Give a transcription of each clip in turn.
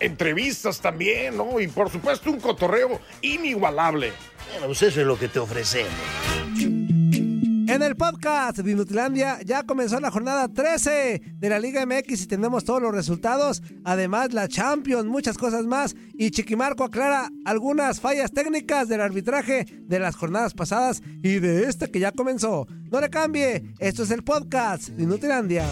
Entrevistas también, ¿no? Y por supuesto un cotorreo inigualable. Bueno, pues eso es lo que te ofrecemos. En el podcast de Inutilandia ya comenzó la jornada 13 de la Liga MX y tenemos todos los resultados. Además, la Champions, muchas cosas más. Y Chiquimarco aclara algunas fallas técnicas del arbitraje de las jornadas pasadas y de esta que ya comenzó. No le cambie, esto es el podcast de Inutilandia.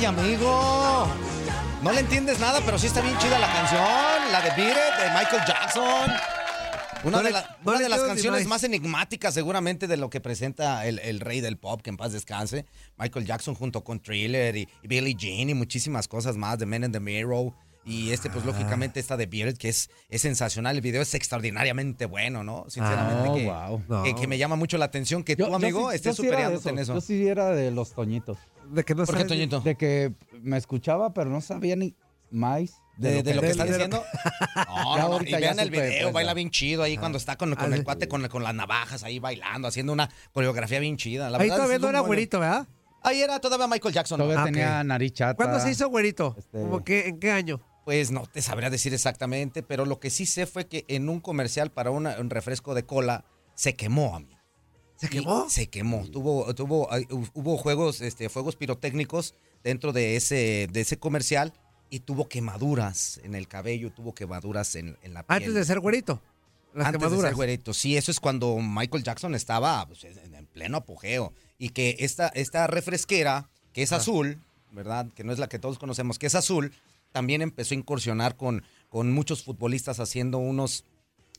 ¡Ay, amigo! No le entiendes nada, pero sí está bien chida la canción, la de Beat It, de Michael Jackson. Una No de, le- la- no una le de las canciones más. enigmáticas seguramente de lo que presenta el, el rey del pop, que en paz descanse. Michael Jackson junto con Thriller y, y Billie Jean y muchísimas cosas más, de Men in the Mirror. Y este, Ah. pues lógicamente esta de Beat It, que es, es sensacional. El video es extraordinariamente bueno, ¿no? Sinceramente, Ah, que, wow. No. que, que me llama mucho la atención que tu amigo sí- esté yo sí era de superándote en eso. Yo sí era de los Toñitos. De que no ¿Por qué, sabes- Toñito? De que me escuchaba, pero no sabía ni más De, de lo que está de lo diciendo. No, Ya no, no, ahorita Y ya vean el supe, video, pues, baila ya. bien chido ahí cuando está con, con Ah, el sí. cuate con, con las navajas ahí bailando, haciendo una coreografía bien chida. La Ahí verdad, todavía es no un era buen- güerito, ¿verdad? Ahí era todavía Michael Jackson. ¿no? Todavía Ah, tenía nariz chata. ¿Cuándo se hizo güerito? Este- ¿Cómo que, ¿En qué año? Pues no te sabría decir exactamente, pero lo que sí sé fue que en un comercial para una- un refresco de cola se quemó a mí. ¿Se quemó? Se quemó. Tuvo, tuvo, hubo juegos, este, fuegos pirotécnicos dentro de ese, de ese comercial y tuvo quemaduras en el cabello, tuvo quemaduras en, en la piel. Antes de ser güerito. Las Antes de quemaduras. ser güerito. Sí, eso es cuando Michael Jackson estaba pues, en en pleno apogeo. Y que esta, esta refresquera, que es azul, ¿verdad? Que no es la que todos conocemos, que es azul, también empezó a incursionar con, con muchos futbolistas haciendo unos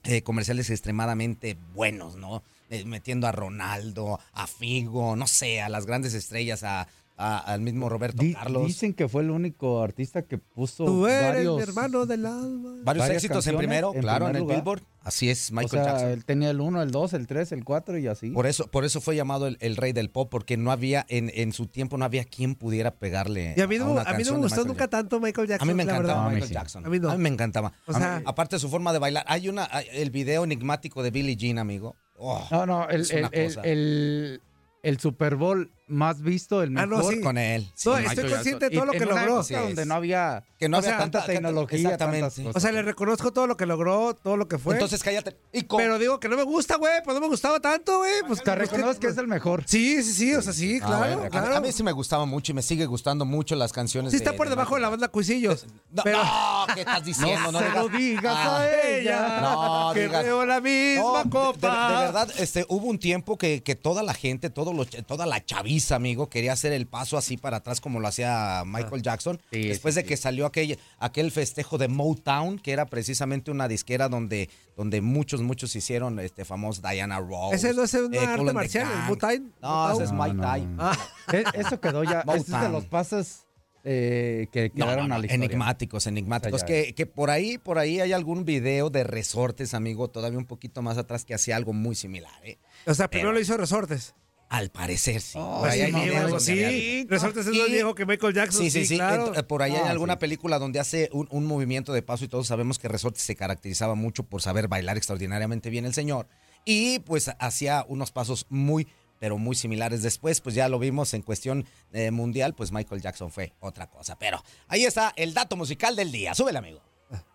eh, comerciales extremadamente buenos, ¿no? Eh, metiendo a Ronaldo, a Figo, no sé, a las grandes estrellas, a, a- al mismo Roberto Di- Carlos. Dicen que fue el único artista que puso Tú eres varios, mi hermano del alma. Varios éxitos en primero, en claro, en el lugar. Billboard. Así es, O Michael sea, Jackson. él tenía el 1, el 2, el 3, el 4 y así. Por eso, por eso fue llamado el, el rey del pop, porque no había, en, en su tiempo no había quien pudiera pegarle. Y a mí no, una a mí no me gustó nunca tanto Michael Jackson. A mí me encantaba. A Michael sí. Jackson. A mí no. me encantaba. O sea- aparte de su forma de bailar, hay una, el video enigmático de Billie Jean, amigo. Oh, No, no, el, es el, una el, cosa. el- el Super Bowl más visto, el Ah, mejor. no, sí. con él. sí, No, estoy consciente de todo Y lo que en una logró. donde no había Que no O había sea, tanta, tecnología, Exactamente. O sea, le reconozco todo lo que logró, todo lo que fue. Entonces cállate. Y con- pero digo que no me gusta, güey. Pues no me gustaba tanto, güey. Pues Te reconozco que es el mejor. Sí, sí, sí. O sea, sí, Ah, claro, a mí- claro. A, mí sí me gustaba mucho y me sigue gustando mucho las canciones. sí está por debajo de la banda Cuisillos. No, pero no, ¿qué estás diciendo? No se lo digas Ah, a ella. No, que veo la misma copa. De, verdad, este, hubo un tiempo que, que toda la gente, toda la chaviza, amigo, quería hacer el paso así para atrás como lo hacía Michael Jackson. Sí, después sí, de que salió aquel, aquel festejo de Motown, que era precisamente una disquera donde, donde muchos, muchos hicieron este famoso Diana Ross. Ese no es una eh, arte marcial. Muay Thai. No, Muay ese es. Muay No, no, no. Ah, E- Eso quedó ya. Es de Motown. los pases eh, que No, quedaron no, no, enigmáticos, enigmáticos. Que, que por ahí, por ahí hay algún video de resortes, amigo, todavía un poquito más atrás que hacía algo muy similar, ¿eh? O sea, primero Pero- lo hizo Resortes. Al parecer sí. Oh, por ahí sí, hay donde sí, Resortes es Y- viejo que Michael Jackson. Sí, sí, sí. claro. Eh, por ahí hay Ah, alguna sí. película donde hace un, un movimiento de paso y todos sabemos que Resortes se caracterizaba mucho por saber bailar extraordinariamente bien el señor. Y pues hacía unos pasos muy, pero muy similares. Después, pues ya lo vimos en cuestión eh, mundial, pues Michael Jackson fue otra cosa. Pero ahí está el dato musical del día. Súbele, amigo.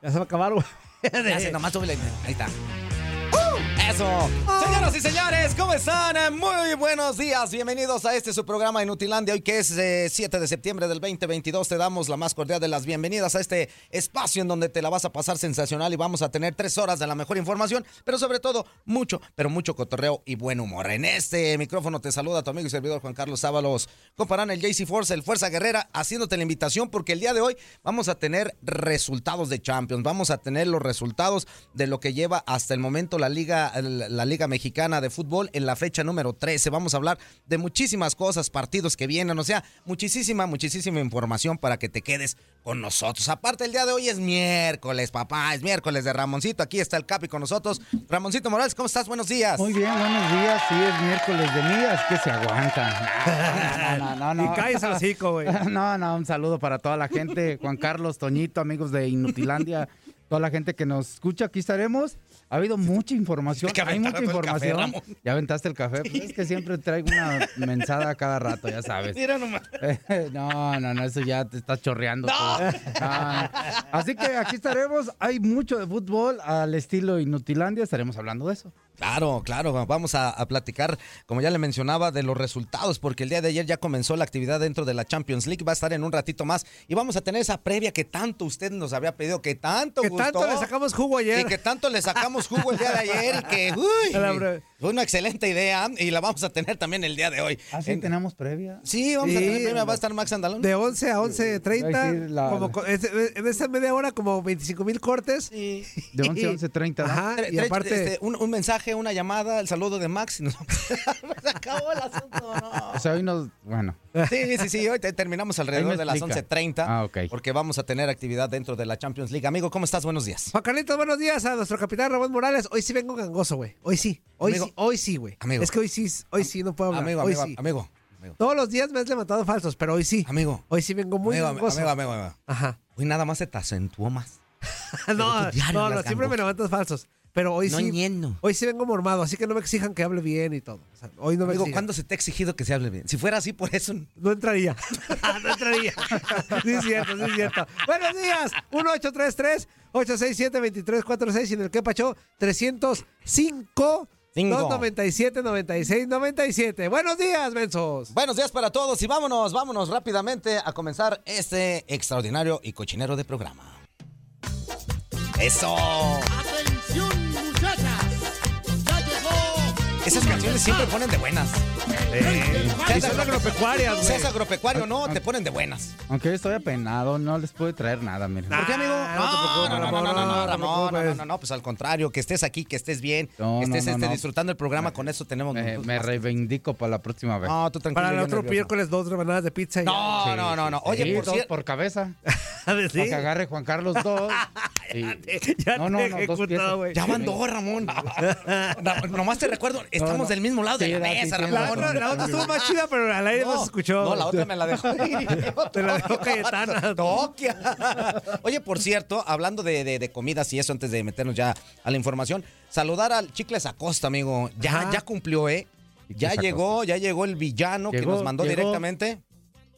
Ya se va a acabar, güey. Nomás súbele. Ahí está. Eso. Señoras y señores, ¿cómo están? Muy buenos días. Bienvenidos a este su programa Inutilandia. Hoy que es eh, 7 de septiembre del 2022, te damos la más cordial de las bienvenidas a este espacio en donde te la vas a pasar sensacional y vamos a tener tres horas de la mejor información, pero sobre todo mucho, pero mucho cotorreo y buen humor. En este micrófono te saluda tu amigo y servidor Juan Carlos Sábalos. Comparan el JC Force, el Fuerza Guerrera, haciéndote la invitación porque el día de hoy vamos a tener resultados de Champions, vamos a tener los resultados de lo que lleva hasta el momento la Liga, la Liga Mexicana de Fútbol en la fecha número 13. Vamos a hablar de muchísimas cosas, partidos que vienen, o sea, muchísima, muchísima información para que te quedes con nosotros. Aparte, el día de hoy es miércoles, papá, es miércoles de Ramoncito. Aquí está el Capi con nosotros. Ramoncito Morales, ¿cómo estás? Buenos días. Muy bien, buenos días. Sí, es miércoles de mías, que se aguantan. No, no, no, no. Y cállese el hocico, güey. No, no, un saludo para toda la gente. Juan Carlos, Toñito, amigos de Inutilandia, toda la gente que nos escucha. Aquí estaremos. Ha habido mucha información. Hay que Hay mucha el café, información. Ya aventaste el café. Pues es que siempre traigo una mensada cada rato, ya sabes. Mira nomás. No, no, no, eso ya te está chorreando. no. Así que aquí estaremos. Hay mucho de fútbol al estilo Inutilandia. Estaremos hablando de eso. Claro, claro, vamos a, a platicar, como ya le mencionaba, de los resultados, porque el día de ayer ya comenzó la actividad dentro de la Champions League, va a estar en un ratito más y vamos a tener esa previa que tanto usted nos había pedido, que tanto Que gustó. tanto le sacamos jugo ayer. Y que tanto le sacamos jugo el día de ayer y que, uy, fue una excelente idea y la vamos a tener también el día de hoy. Así En- tenemos previa. sí, vamos a tener previa, va a estar Max Andalón. De 11 a Iba a decir 11.30. la- Como co- es- en esa media hora, como 25 mil cortes. Sí. De 11 a 11.30. ¿no? Ajá. Y aparte, este, un, un mensaje, una llamada, el saludo de Max y nos Se acabó el asunto, no. O sea, hoy nos. Bueno. Sí, sí, sí, hoy te- terminamos alrededor de las explica. 11.30. Ah, ok. Porque vamos a tener actividad dentro de la Champions League. Amigo, ¿cómo estás? Buenos días. Juan Carlitos, buenos días a nuestro capitán Ramón Morales. Hoy sí vengo gangoso, güey. Hoy sí. Hoy Amigo. sí, hoy sí, güey. Amigo. Es que hoy sí, hoy sí no puedo hablar. Amigo, hoy amigo, sí. amigo, amigo. Todos los días me has levantado falsos, pero hoy sí. Amigo. Hoy sí vengo muy amigo, gangoso. amigo, amigo, amigo. Ajá. Hoy nada más se te acentuó más. no, no, no, siempre me levantas falsos. Pero hoy No sí. entiendo. Hoy sí vengo mormado, así que no me exijan que hable bien y todo. O sea, hoy no me exijan. ¿cuándo se te ha exigido que se hable bien? Si fuera así, por eso. No entraría. no entraría. sí, es cierto, sí, es cierto. Buenos días. 1833-867-2346 y en el que pachó 305 Cinco. 297 96 97. Buenos días, mensos. Buenos días para todos y vámonos, vámonos rápidamente a comenzar este extraordinario y cochinero de programa. ¡Eso! Esas canciones siempre ponen de buenas. Y son agropecuarias, güey. Seas agropecuario no, te ponen de buenas. Aunque estoy apenado, no les puede traer nada, miren. Ah, ¿Por qué, amigo? no no, no, no, Ramón, no, no, no Ramón, no, no, preocupes. no, no, pues al contrario, que estés aquí, que estés bien, No, que estés no, no, este, no. disfrutando el programa, con eso tenemos Me, me reivindico para la próxima vez. No, tú tranquilo. Para el yo otro miércoles, dos rebanadas de pizza. y No, no, no, no. Oye, por dos cierto. por cabeza. Para que agarre Juan Carlos dos. Ya no, no, te no, dos ejecutó, piezas. güey. Ya van dos, Ramón. Ra- Nomás te recuerdo, estamos no. del mismo lado de Sí, la era, sí, mesa, tienes La Ramón. otra, la otra estuvo más chida, pero al aire no, se escuchó. No, la otra me la dejó. Te la dejó Cayetana. Toquia. Oye, por cierto, hablando de, de- de comidas y eso, antes de meternos ya a la información, saludar al Chicles Acosta, amigo. Ya, Ajá. ya cumplió, ¿eh? Ya llegó, ya llegó el villano que nos mandó llegó. directamente.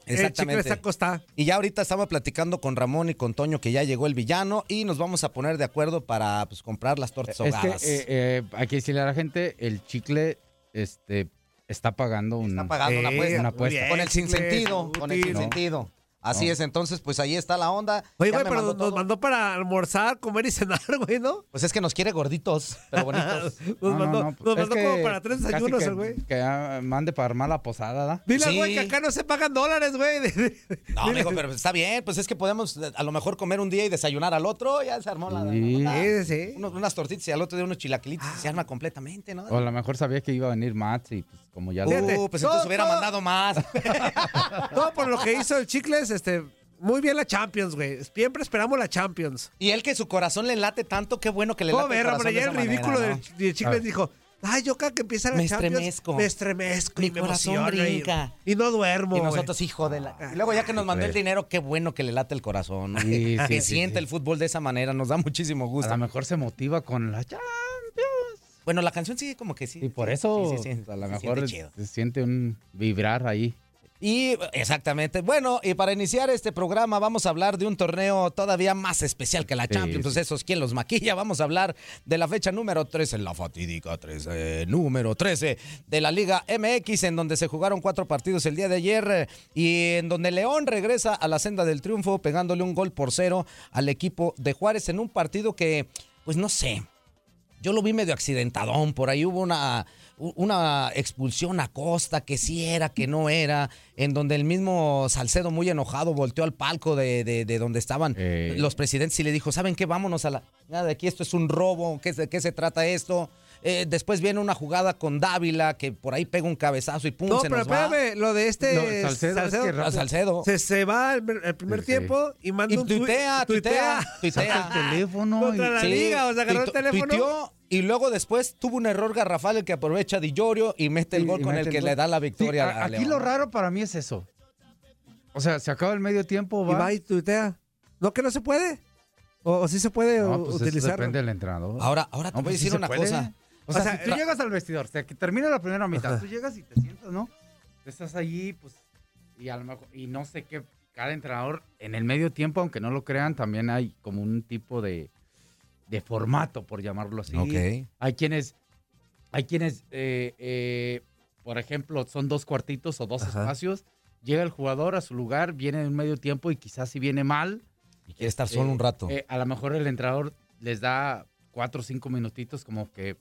El chicle Exactamente. está. Y ya ahorita estaba platicando con Ramón y con Toño que ya llegó el villano y nos vamos a poner de acuerdo para pues, comprar las tortas Es que ahogadas. eh, eh, hay que decirle a la gente, el chicle este, está pagando un... Está pagando una apuesta. una apuesta. muy bien, Con el sinsentido, con el sinsentido. Así No. es, entonces pues ahí está la onda. Oye, Ya güey, pero mandó nos todo. mandó para almorzar, comer y cenar, güey, ¿no? Pues es que nos quiere gorditos, pero bonitos. Nos No, no, mandó, no, nos es mandó como para tres desayunos que- güey. Que ah, mande para armar la posada, ¿da? Dile Sí. güey que acá no se pagan dólares, güey. No, amigo, pero está bien, pues es que podemos eh, a lo mejor comer un día y desayunar al otro, ya se armó la... Sí. la- Sí, sí. unos- unas tortitas y al otro día unos chilaquilitos y se arma completamente, ¿no? O a lo mejor sabía que iba a venir Mats y pues como ya... Fíjate, Uh, pues entonces hubiera todo- mandado más. Todo por lo que hizo el chicles, este, Muy bien la Champions, güey. Siempre esperamos la Champions. Y él que su corazón le late tanto, qué bueno que le ¿Cómo late el ver, corazón hombre? de Ya el esa ridículo manera, ¿no? del Chicles dijo, ay, yo cada que empieza la Me Champions, estremezco. me estremezco y Mi me corazón emociono y- brinca. Y, no duermo, Y nosotros, hijo de la... Y luego ya que nos mandó el dinero, qué bueno que le late el corazón. ¿no? Sí, que sí, que sí, siente sí. el fútbol de esa manera, nos da muchísimo A gusto. lo mejor se motiva con la Champions. Bueno, la canción sí, como que sí. Y por eso sí, sí, sí, a lo mejor siente chido. se siente un vibrar ahí. Y exactamente. Bueno, y para iniciar este programa vamos a hablar de un torneo todavía más especial que la Sí, Champions. Entonces, esos quién los maquilla. Vamos a hablar de la fecha número 13, la fatídica 13, número 13 de la Liga MX, en donde se jugaron cuatro partidos el día de ayer y en donde León regresa a la senda del triunfo pegándole un gol por cero al equipo de Juárez en un partido que, pues no sé, yo lo vi medio accidentadón, por ahí hubo una, una expulsión a Costa, que sí era, que no era, en donde el mismo Salcedo muy enojado volteó al palco de, de- de donde estaban Eh. los presidentes y le dijo, ¿saben qué? Vámonos a la... Nada, de aquí esto es un robo, ¿qué, ¿de qué se trata esto? Eh, después viene una jugada con Dávila, que por ahí pega un cabezazo y pum, No, se pero nos va. espérame, lo de este No, Salcedo, es que A Salcedo. se, se va el, el primer Sí. tiempo y manda Y un tuit- tuitea, tuitea, Saca tuitea. el teléfono Contra y- la liga, o sea, agarró el teléfono. tuiteó, y luego después tuvo un error garrafal el que aprovecha Di Llorio y mete el gol y con el que gol. le da la Sí, victoria a- a aquí León. lo raro para mí es eso. O sea, se acaba el medio tiempo, y va. va y tuitea. ¿No que no se puede? ¿O, o sí se puede No, pues eso utilizar? depende del entrenador. Ahora, ahora te No, voy a pues sí decir una puede. cosa. O sea, O sea, si tú la- llegas al vestidor, o sea, que termina la primera mitad, Ajá. tú llegas y te sientas, ¿no? Estás allí, pues, y a lo mejor, y no sé qué, cada entrenador en el medio tiempo, aunque no lo crean, también hay como un tipo de, de formato, por llamarlo así. Ok. Hay quienes, hay quienes, eh, eh, por ejemplo, son dos cuartitos o dos Ajá. espacios, llega el jugador a su lugar, viene en medio tiempo y quizás si viene mal, Y quiere estar solo eh, un rato. eh, a lo mejor el entrenador les da cuatro o cinco minutitos como que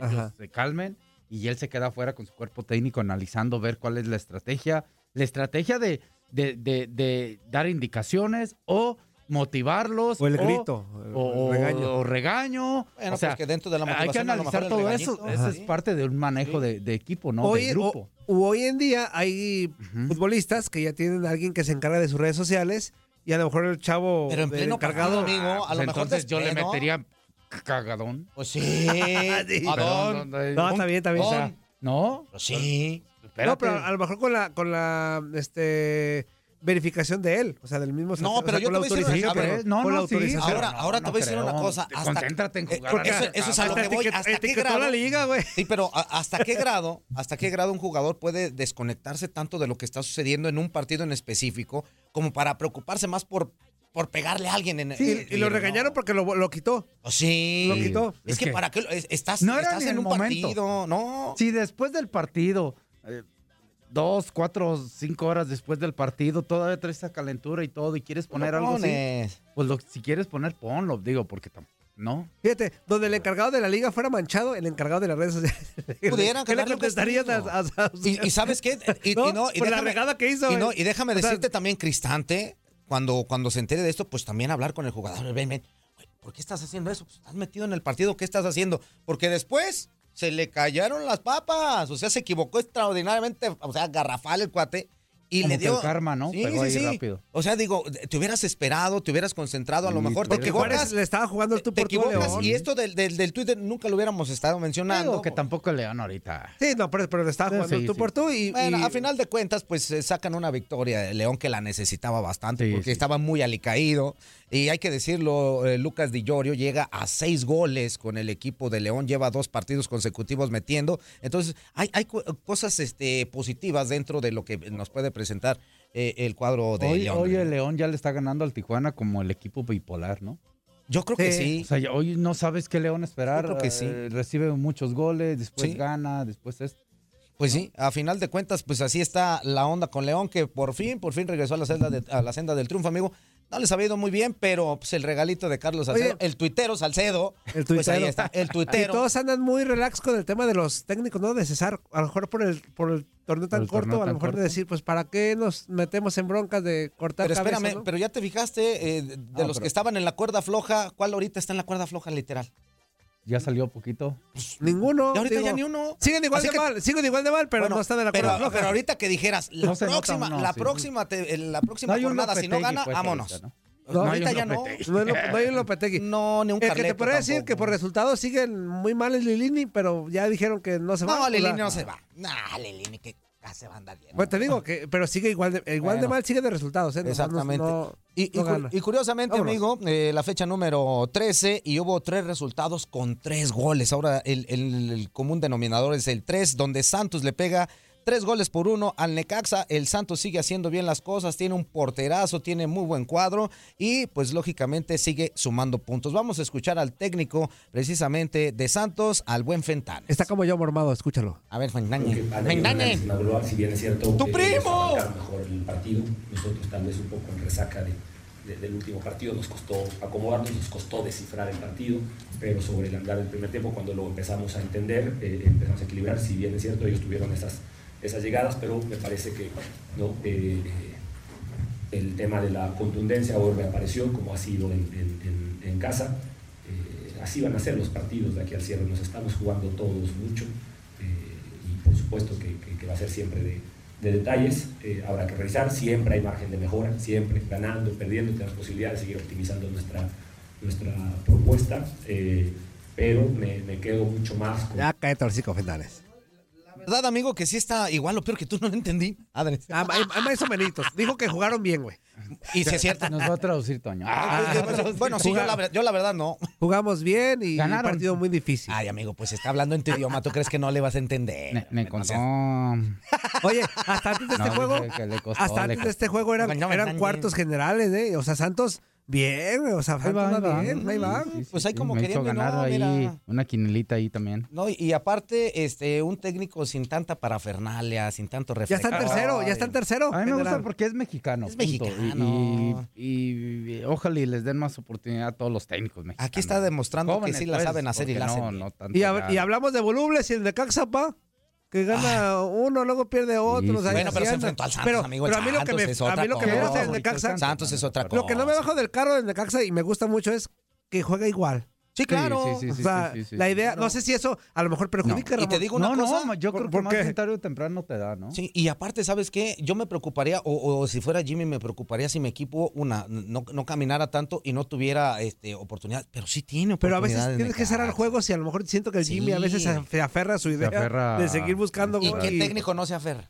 ellos Ajá. se calmen y él se queda afuera con su cuerpo técnico analizando ver cuál es la estrategia. La estrategia de, de, de- de dar indicaciones o motivarlos. O el grito, el O, o- regaño. o regaño. Bueno, o sea, pues que dentro de la hay que motivación a lo analizar todo eso. Ajá. es parte de un manejo de, de equipo, ¿no? hoy, de grupo. o- hoy en día hay futbolistas que ya tienen a alguien que se encarga de sus redes sociales y a lo mejor el chavo Pero en pleno partido, amigo, a Pues lo mejor entonces yo le metería cagadón. Pues sí. Sí. ¿A Pero dónde? no, está bien, está bien. no, Pues sí. espérate. No, pero a lo mejor con la con la este verificación de él, o sea, del mismo No, pero yo te voy a decir no, no. Ahora, ahora te voy a decir una cosa. Hasta- concéntrate en eh, jugar. la- eso, eso es a lo que voy. ¿Hasta qué grado? la liga, güey. Sí, pero ¿hasta qué grado? ¿Hasta qué grado un jugador puede desconectarse tanto de lo que está sucediendo en un partido en específico como para preocuparse más por, por pegarle a alguien en Sí, en- y lo regañaron porque lo, lo quitó. Oh, sí. Lo quitó. Es, Es que, que para qué es- estás, no estás en el un momento. partido, no. Si después del partido, eh, dos, cuatro, cinco horas después del partido, todavía traes esa calentura y todo y quieres poner Lo algo así, pues lo- si quieres poner, ponlo, digo, porque tam- no. Fíjate, donde el encargado de la liga fuera manchado, el encargado de las redes sociales. Pudieran ¿Qué le ganar lo que contestarían a, a- a- Y, y sabes qué? Y, y No, y por la regada que hizo, Y, no, y déjame O sea- decirte también, Cristante, cuando, cuando se entere de esto, pues también hablar con el jugador. Ven, ven, ¿por qué estás haciendo eso? Pues estás metido en el partido, ¿qué estás haciendo? Porque después se le callaron las papas. O sea, se equivocó extraordinariamente, o sea, garrafal el cuate. Y Como le que dio. el karma, ¿no? Pegó ahí rápido. O sea, digo, te hubieras esperado, te hubieras concentrado, a lo Sí, mejor te equivocas. Le estaba jugando el tú Te por tú a equivocas León. y esto del, del, del Twitter nunca lo hubiéramos estado mencionando. Digo que tampoco León ahorita. Sí, no, pero, pero le estaba jugando Sí, el tú sí. por tú y... Bueno, y- a final de cuentas, pues eh, sacan una victoria. León que la necesitaba bastante Sí, porque sí. estaba muy alicaído. Y hay que decirlo, eh, Lucas Di Llorio llega a seis goles con el equipo de León, lleva dos partidos consecutivos metiendo. Entonces, hay, hay cosas este, positivas dentro de lo que nos puede presentar eh, el cuadro de Hoy, León. hoy el León ya le está ganando al Tijuana como el equipo bipolar, ¿no? Yo creo que Sí. O sea, hoy no sabes qué León esperar. Yo creo que sí. eh, recibe muchos goles, después Sí. gana, después es. Pues sí, a final de cuentas, pues así está la onda con León, que por fin, por fin regresó a la senda, de- a la senda del triunfo, amigo. No les había ido muy bien, pero pues el regalito de Carlos Salcedo, Oye. el tuitero Salcedo, El pues ahí tuitero. está, el Y tuitero. todos andan muy relax con el tema de los técnicos, ¿no? De cesar. A lo mejor por el, por el torneo tan el corto, torneo a lo mejor corto. de decir, pues, ¿para qué nos metemos en broncas de cortar Pero cabezas, espérame, no? pero ya te fijaste, eh, de de Ah, los pero- que estaban en la cuerda floja, ¿cuál ahorita está en la cuerda floja literal? Ya salió poquito. Ninguno. Y ahorita digo, ya ni uno. Siguen igual Así de que- mal, siguen igual de mal, pero Bueno, no están en la pero, pero ahorita que dijeras, la No nota próxima, la sí. próxima, te- la próxima hay un jornada, si no gana, pues, vámonos. ahorita, ¿no? No, ya no. No, hay no un Lopetegui. No, ni un El que te podría decir que por resultados siguen muy mal es Lilini, pero ya dijeron que no se va. No, o sea, Lilini no se va. Nah, Lilini que ya se va a andar bien. Pues te digo que, pero sigue igual de, igual de Bueno. mal, sigue de resultados, ¿eh? Exactamente. no- y, y no curiosamente, Vámonos. amigo, eh, la fecha número 13 y hubo tres resultados con tres goles. Ahora el, el- el común denominador es el 3, donde Santos le pega tres goles por uno al Necaxa. El Santos sigue haciendo bien las cosas, tiene un porterazo, tiene muy buen cuadro y pues lógicamente sigue sumando puntos. Vamos a escuchar al técnico precisamente de Santos, al buen Fentán. Está como yo mormado, escúchalo. A ver, análisis maduro, si bien es cierto ¡Tu primo! mejor el partido, nosotros tal vez un poco en resaca de- de- del último partido, nos costó acomodarnos, nos costó descifrar el partido, pero sobre el andar del primer tiempo, cuando lo empezamos a entender, eh, empezamos a equilibrar, si bien es cierto, ellos tuvieron esas, esas llegadas, pero me parece que no, eh, el tema de la contundencia ahora reapareció, como ha sido en, en- casa. Eh, así van a ser los partidos de aquí al cierre. Nos estamos jugando todos mucho eh, y por supuesto que, va a ser siempre de, de detalles. Habrá que revisar. Siempre hay margen de mejora, siempre ganando, perdiendo. Tenemos posibilidad de seguir optimizando nuestra, nuestra propuesta. pero me, quedo mucho más con Ya cae torcico, Fentanes. ¿Verdad, amigo, que sí está igual o peor que tú? No lo entendí. Adri. Ah, hay- hay más o menos. Dijo que jugaron bien, güey. Y si es cierto. Nos va a traducir, Toño. Ah, bueno, bueno, sí, yo la, ver- yo la verdad no. Jugamos bien y un Ganaron. partido muy difícil. Ay, amigo, pues está hablando en tu idioma. ¿Tú crees que no le vas a entender? Me, me contó. Oye, hasta antes de este No, juego, costó, hasta antes de este juego eran, cuartos generales, ¿eh? O sea, Santos, bien, güey. O sea, Ahí va, va ahí va. bien, ahí va. Sí, sí, Pues ahí sí, como queriendo y no, ganar ahí mira. una quinelita ahí también. No, y, y aparte, este, un técnico sin tanta parafernalia, sin tanto Ya está en tercero, ya está en tercero. A mí me gusta porque es mexicano. Es punto. Mexicano. Y, y- y ojalá y les den más oportunidad a todos los técnicos mexicanos. Aquí está demostrando Jóvenes, que sí la pues, saben hacer y la hacen no, no tanto Y, hab- ya. y hablamos de volubles y el de Caxapa, que gana uno, luego pierde otro. Sí, o sea. Bueno, pero se enfrentó al Santos, Pero- amigo. pero a mí lo que me, a mí lo que me gusta del Necaxa, Santos es otra cosa. lo que no me bajo del carro del Necaxa y me gusta mucho es que juega igual. Sí, claro. Sí, sí, sí, o sea, sí, sí, la idea, no sé si eso a lo mejor perjudica. No, y te digo una no, cosa. no, yo ¿por- creo por que más bien tarde o temprano te da, ¿no? Sí, y aparte, ¿sabes qué? Yo me preocuparía, o, o si fuera Jimmy, me preocuparía si mi equipo, una, no, no caminara tanto y no tuviera este, oportunidad. Pero sí tiene Pero a veces tienes que cerrar juegos y a lo mejor siento que el Jimmy a veces se aferra a su idea aferra de seguir buscando ¿Y qué técnico no se aferra?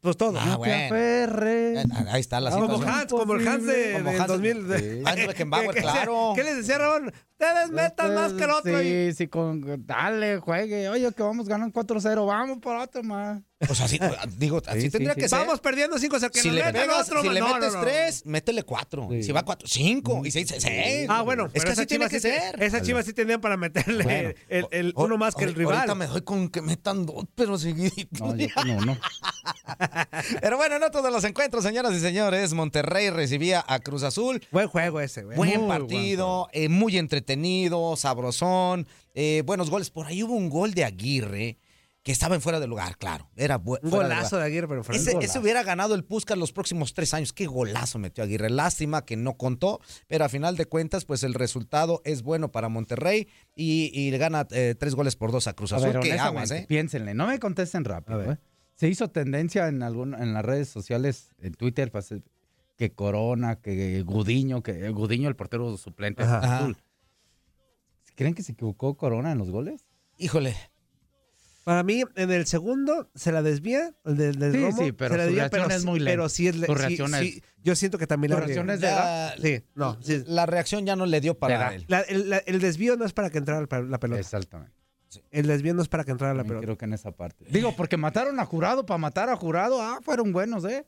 Pues todo. Ah, No te bueno. Eh, Ahí está la como situación. Hans, como el Hans de, Como del Hans- 2000. de- Sí. Hans Beckenbauer, que- que- claro. ¿Qué les decía Ramón? Ustedes metan más que el otro. Sí, y- sí, con, dale, juegue. Oye, que vamos ganando 4-0, vamos por otro más. Pues así, digo, así Sí, tendría sí, que sí. ser. Vamos perdiendo 5 que si le pegas, otro. si le no, no, metes no. tres, métele cuatro. Sí. Si va cuatro, cinco. Y seis, seis. Ah, bueno, Es pero que así tiene que ser. Esas chivas sí tenían para meterle Bueno, el, el o- uno más que el ahorita- rival. Ahorita me doy con que metan dos, pero seguidito. No, yo no, no. Pero bueno, no todos los encuentros, señoras y señores. Monterrey recibía a Cruz Azul. Buen juego ese, güey. Buen Muy partido, eh, muy entretenido, sabrosón, eh, buenos goles. Por ahí hubo un gol de Aguirre que estaba en fuera de lugar, claro. Era Un fuera de golazo de Aguirre, pero fue Ese, ese hubiera ganado el Puskas los próximos tres años. Qué golazo metió Aguirre. Lástima que no contó, pero a final de cuentas, pues el resultado es bueno para Monterrey y, y le gana eh, tres goles por dos a Cruz A Azul. ver, Qué honestamente, aguas, ¿eh? piénsenle, no me contesten rápido. A ver. ¿eh? Se hizo tendencia en algún, en las redes sociales, en Twitter, que Corona, que Gudiño, que Gudiño el portero suplente Ajá. Azul. ¿Creen que se equivocó Corona en los goles? Híjole. Para mí, en el segundo se la desvía, el del, del Sí, Romo, sí, pero se la su desvía, reacción pero es sí- muy lenta. Pero sí es... le- Su sí- reacción sí, es- yo siento que también la reacción es de Ya, Sí, no, sí. La reacción ya no le dio para él. La- el, la- el desvío no es para que entrara la pe- la pelota. Exactamente. El desvío no es para que entrara la También pelota. creo que en esa parte. Digo, porque mataron a Jurado para matar a Jurado. Ah, fueron buenos, ¿eh?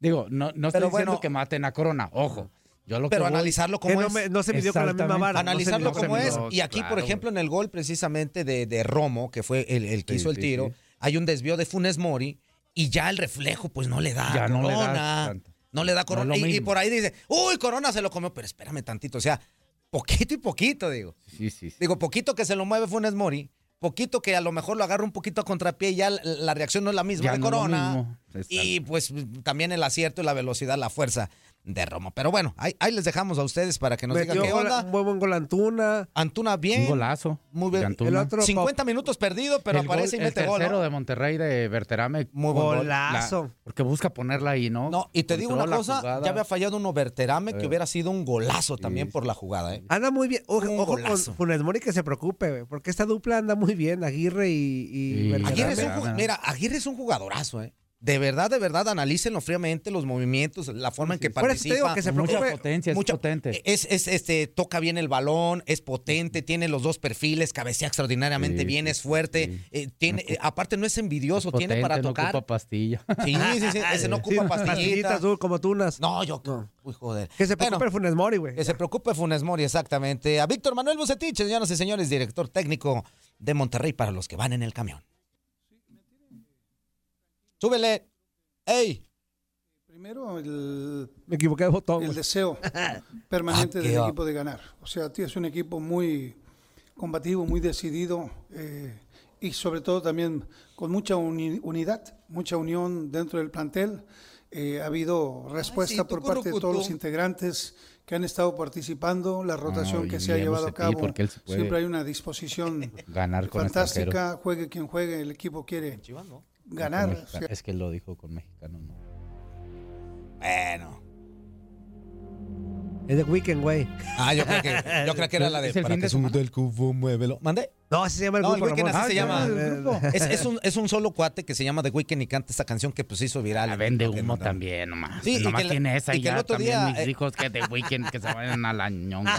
Digo, no, no estoy Pero diciendo bueno. que maten a Corona. Ojo. Yo lo Pero que analizarlo como no, es. me- no se midió con la misma vara. no analizarlo midió como es. Y aquí, por ejemplo, en el gol precisamente de, de Romo, que fue el, el que Sí, hizo el sí, tiro, sí. hay un desvío de Funes Mori y ya el reflejo pues no le da Ya a no le da Corona. tanto. No le da Corona. Y, por ahí dice, uy, Corona se lo comió, pero espérame tantito. O sea, poquito y poquito, digo. Sí, sí, sí. Digo, poquito que se lo mueve Funes Mori, poquito que a lo mejor lo agarra un poquito a contrapié y ya la, la reacción no es la misma Ya de no es lo Corona. mismo. Y pues también el acierto y la velocidad, la fuerza de Romo. Pero bueno, ahí, ahí les dejamos a ustedes para que nos Metió digan qué onda. un buen, buen gol Antuna. Antuna bien. Un golazo. Muy bien. El otro 50 minutos perdido, pero El gol- aparece y el mete gol. tercero ¿no? de Monterrey de Berterame. Muy buen gol. Golazo. La- porque busca ponerla ahí, ¿no? No, y te digo una cosa, jugada. ya había fallado uno Berterame que Eh. hubiera sido un golazo también Sí, por la jugada, ¿eh? Anda muy bien. Ojo, Un ojo con golazo. Funes Mori que se preocupe, güey, porque esta dupla anda muy bien, Aguirre y, y Sí. Berterame. Aguirre es un, mira, Aguirre es un jugadorazo, ¿eh? De verdad, de verdad, analícenlo fríamente, los movimientos, la forma en que Por eso te digo participa. que se Mucha potencia, es Mucha- potente. Es, es, este, toca bien el balón, es potente, tiene los dos perfiles, cabecea extraordinariamente Sí, bien, es fuerte, sí. eh, tiene, eh, aparte no es envidioso, tiene Potente, para no tocar. ocupa pastilla. Sí, sí, sí, ese no ocupa pastillita pastillita. azul como tunas. No, yo, No. uy, joder. Que se Bueno, preocupe el Funes Mori, güey. Que se preocupe Funes Mori, exactamente. A Víctor Manuel Bucetich, señoras y señores, director técnico de Monterrey para los que van en el camión. Súbele. ¡Ey! Primero, el, Me equivoqué de botón. el deseo permanente Ah, del equipo de ganar. O sea, tío, es un equipo muy combativo, muy decidido eh, y sobre todo también con mucha uni- unidad, mucha unión dentro del plantel. Eh, ha habido respuesta sí, por parte de todos los integrantes que han estado participando, la rotación No, que se ha llevado a cabo. Siempre hay una disposición Ganar con extranjero. fantástica, juegue quien juegue, el equipo quiere ganar. mexicano. O sea, Es que lo dijo con mexicano, ¿no? Bueno. Es de Weekend, güey. Ah, yo creo que, yo creo que era la de Es el para fin que de su semana. del cubo muévelo. ¿Mande? No, así se llama el No, el. Weekend así se Ah, llama. Es, es un, es un solo cuate que se llama The Weeknd y canta esta canción que pues hizo viral. Ah, vende Que humo no- también, nomás. Sí, y nomás que la- tiene esa y y, que el otro también día, mis eh, hijos que de weekend que se vayan a la ñonga.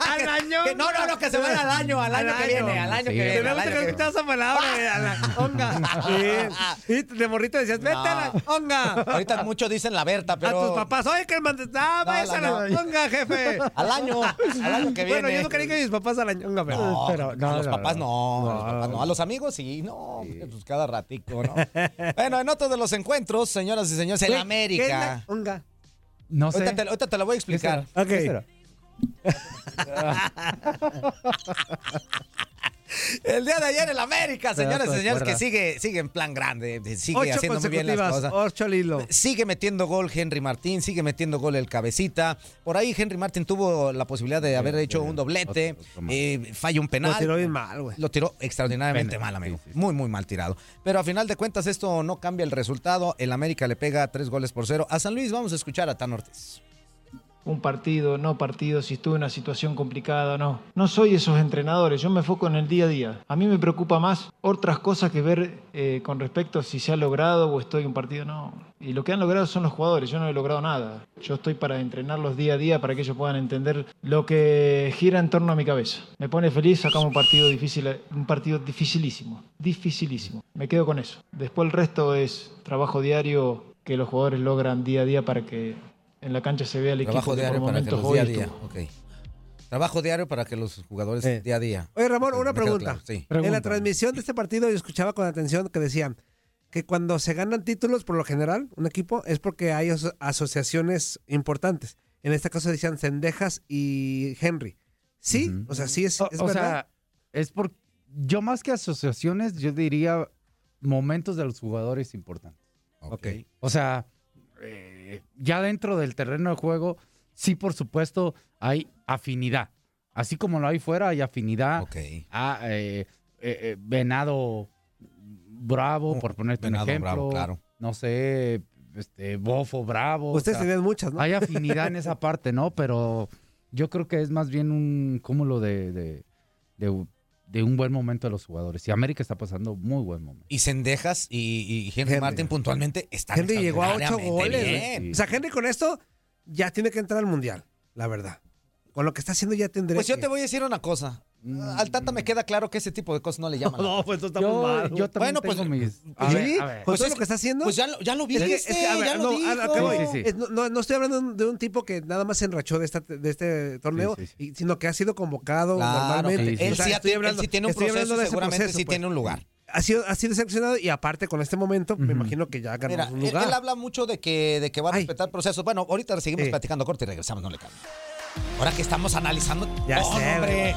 Al año. Que no, no, no, que se vaya al año, al año que viene, al año Sí, que viene. año que escuchas esa palabra, a la onga. Sí. Y de morrito decías, vete a la onga. Ahorita muchos dicen la Berta, pero. A tus papás, oye, que el mandes. Ah, No, váyase a la onga, jefe. Al año, al año que viene. Bueno, yo no quería que mis papás a la onga, pero. No, pero a los papás no, a los No. papás no, a los amigos sí, no, pues cada ratico, ¿no? bueno, en otro de los encuentros, señoras y señores, en América. ¿qué es la onga? No sé. Ahorita te, ahorita te lo voy a explicar. Ok. El día de ayer en América, señoras Pedazo y señores, que sigue, sigue en plan grande, sigue Ocho haciendo muy bien las cosas. ocho. Sigue metiendo gol Henry Martín, sigue metiendo gol el cabecita. Por ahí Henry Martín tuvo la posibilidad de haber hecho un doblete, otro- otro eh, falla un penal. Lo tiró bien mal, güey. Lo tiró extraordinariamente Pena, mal, amigo. sí, sí, sí. Muy, muy mal tirado. Pero a final de cuentas esto no cambia el resultado. El América le pega tres goles por cero. A San Luis vamos a escuchar a Tan Ortiz. Un partido, no partido, si estuve en una situación complicada, no. No soy esos entrenadores, yo me enfoco en el día a día. A mí me preocupa más otras cosas que ver eh, con respecto a si se ha logrado o estoy en un partido, no. Y lo que han logrado son los jugadores, yo no he logrado nada. Yo estoy para entrenarlos día a día para que ellos puedan entender lo que gira en torno a mi cabeza. Me pone feliz, sacamos un partido difícil, un partido dificilísimo, dificilísimo. Me quedo con eso. Después el resto es trabajo diario que los jugadores logran día a día para que en la cancha se vea el Trabajo equipo que por diario para que los día a día. estuvo. Ok. Trabajo diario para que los jugadores Sí. día a día. Oye, Ramón, una pregunta. claro, sí. En la Pregunta. transmisión de este partido yo escuchaba con atención que decían que cuando se ganan títulos, por lo general, un equipo, es porque hay aso- asociaciones importantes. En este caso decían Cendejas y Henry. Sí, Ujú. o sea, sí es, O, es o verdad. sea, es por. Yo más que asociaciones, yo diría momentos de los jugadores importantes. Ok. O sea, eh, ya dentro del terreno de juego, sí, por supuesto, hay afinidad. Así como lo hay fuera, hay afinidad. Ok. Ah, eh, eh, eh, Venado Bravo, por ponerte Venado un ejemplo. Bravo, claro. No sé, este, Bofo Bravo. o Ustedes sea, tenían muchas, ¿no? hay afinidad en esa parte, ¿no? Pero yo creo que es más bien un cúmulo de, de, de- de un buen momento de los jugadores. Y América está pasando muy buen momento. Y Cendejas y, y Henry, Henry. Martin puntualmente están Henry llegó a ocho goles. bien. güey. O sea, Henry con esto ya tiene que entrar al mundial, la verdad. Con lo que está haciendo ya tendría Pues yo que- te voy a decir una cosa. Al Tata me queda claro que ese tipo de cosas no le llaman. No, pues esto está Yo, muy mal. yo también Bueno, pues, tengo mis... A ¿Sí? ver, a ver. ¿Con Pues todo es lo que está haciendo? Pues ya, lo- ya lo Es que- viste, es que, a ver, ya lo no, dijo. a-. Sí, sí, sí. Es- no, no- estoy hablando de un tipo que nada más se enrachó de, esta, de este torneo, Sí, sí, sí. y- sino que ha sido convocado Claro, normalmente. sí, sí. él, O sea, sí, estoy él hablando- sí tiene un estoy proceso, de seguramente proceso, sí pues. tiene un lugar. Ha sido, ha sido seleccionado y aparte con este momento, me imagino que ya ganó Mira, un él, lugar. él habla mucho de que, de que va a Ay. respetar procesos. Bueno, ahorita seguimos platicando corte y regresamos, no le cambien. Ahora que estamos analizando. Ya todo, sé, hombre.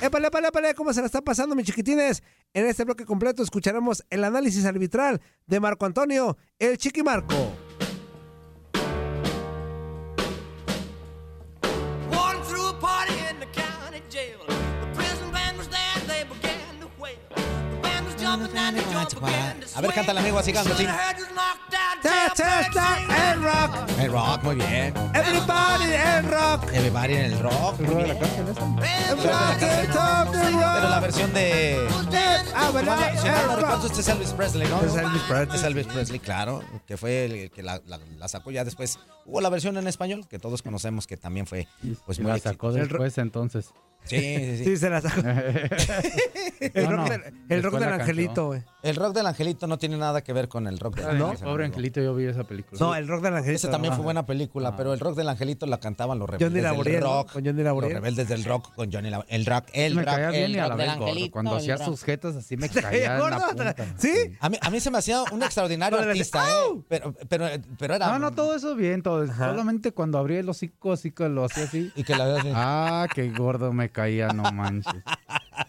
Épale, épale, épale, ¿cómo se la está pasando, mis chiquitines? En este bloque completo escucharemos el análisis arbitral de Marco Antonio, el Chiqui Marco. A ver, cántale, amigo, así cántalo, sí. El rock. El rock, muy bien. Everybody, el rock. Everybody en el rock. Muy bien. Everybody, top the Pero la rock. versión de. Ah, El rock. este es Elvis Presley, ¿no? Es Elvis Presley. Es Elvis Presley, claro. Que fue el que la, la- la sacó ya después. Hubo la versión en español, que todos conocemos que también fue pues muy la sacó después entonces. Sí, sí, sí. Sí, se la sacó. El No, rock no, del, el rock del angelito, güey. El rock del angelito no tiene nada que ver con el rock del Ay, angelito. Pobre angelito, yo vi esa película. No, el rock del angelito. Ese también no. fue buena película, pero el rock del angelito la cantaban los Johnny rebeldes del Laboriel, ¿no? rock. Con Johnny Los Laboriel. rebeldes del rock con Johnny Laboriel. El rock, el me rock, caía bien el y a la rock del vez gordo. angelito. Cuando el hacía rock. sus jetas así me caía en la gordo, punta. ¿Sí? A mí, a mí se me hacía un extraordinario artista, ¿eh? Pero, pero, pero era... No, no, todo eso bien, todo. Solamente cuando abría el hocico, así que lo hacía así. Y que la verdad... Ah, qué gordo me caía, no manches.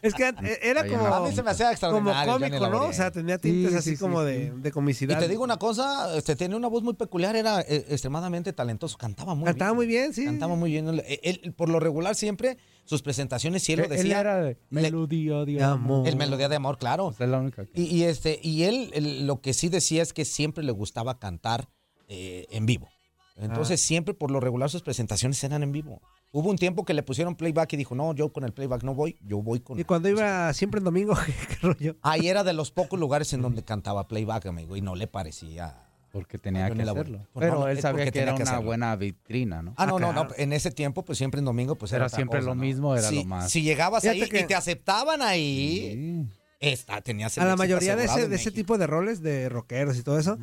Es que era como, la A mí se me hacía como extraordinario. Johnny cómico, ¿no? O sea, tenía tintes Sí, así sí, sí, como sí. de, de Y comicidad. te digo una cosa, este, tenía una voz muy peculiar, era eh, extremadamente talentoso, cantaba muy Cantaba bien. muy bien, sí. Cantaba muy bien. Él, él, por lo regular siempre, sus presentaciones, si él lo Él decía, era de melodía de amor. el melodía de amor, claro. Esa es la única que- Y, y este, y él él lo que sí decía es que siempre le gustaba cantar eh, en vivo. Entonces Ah. siempre por lo regular sus presentaciones eran en vivo. Hubo un tiempo que le pusieron playback y dijo, no, yo con el playback no voy, yo voy con... Y cuando iba siempre en domingo, qué rollo. Ahí era de los pocos lugares en donde cantaba playback, amigo, y no le parecía... Porque tenía que hacerlo. Pues Pero no, él sabía que era tenía que una hacerlo. buena vitrina, ¿no? Ah, no, Ah, no, no. En ese tiempo, pues siempre en domingo, pues era, Era siempre cosa, lo ¿no? mismo, era si, lo más. Si llegabas Fíjate ahí que- y te aceptaban ahí, esta, tenías el A la mayoría de ese, de ese tipo de roles, de rockeros y todo eso,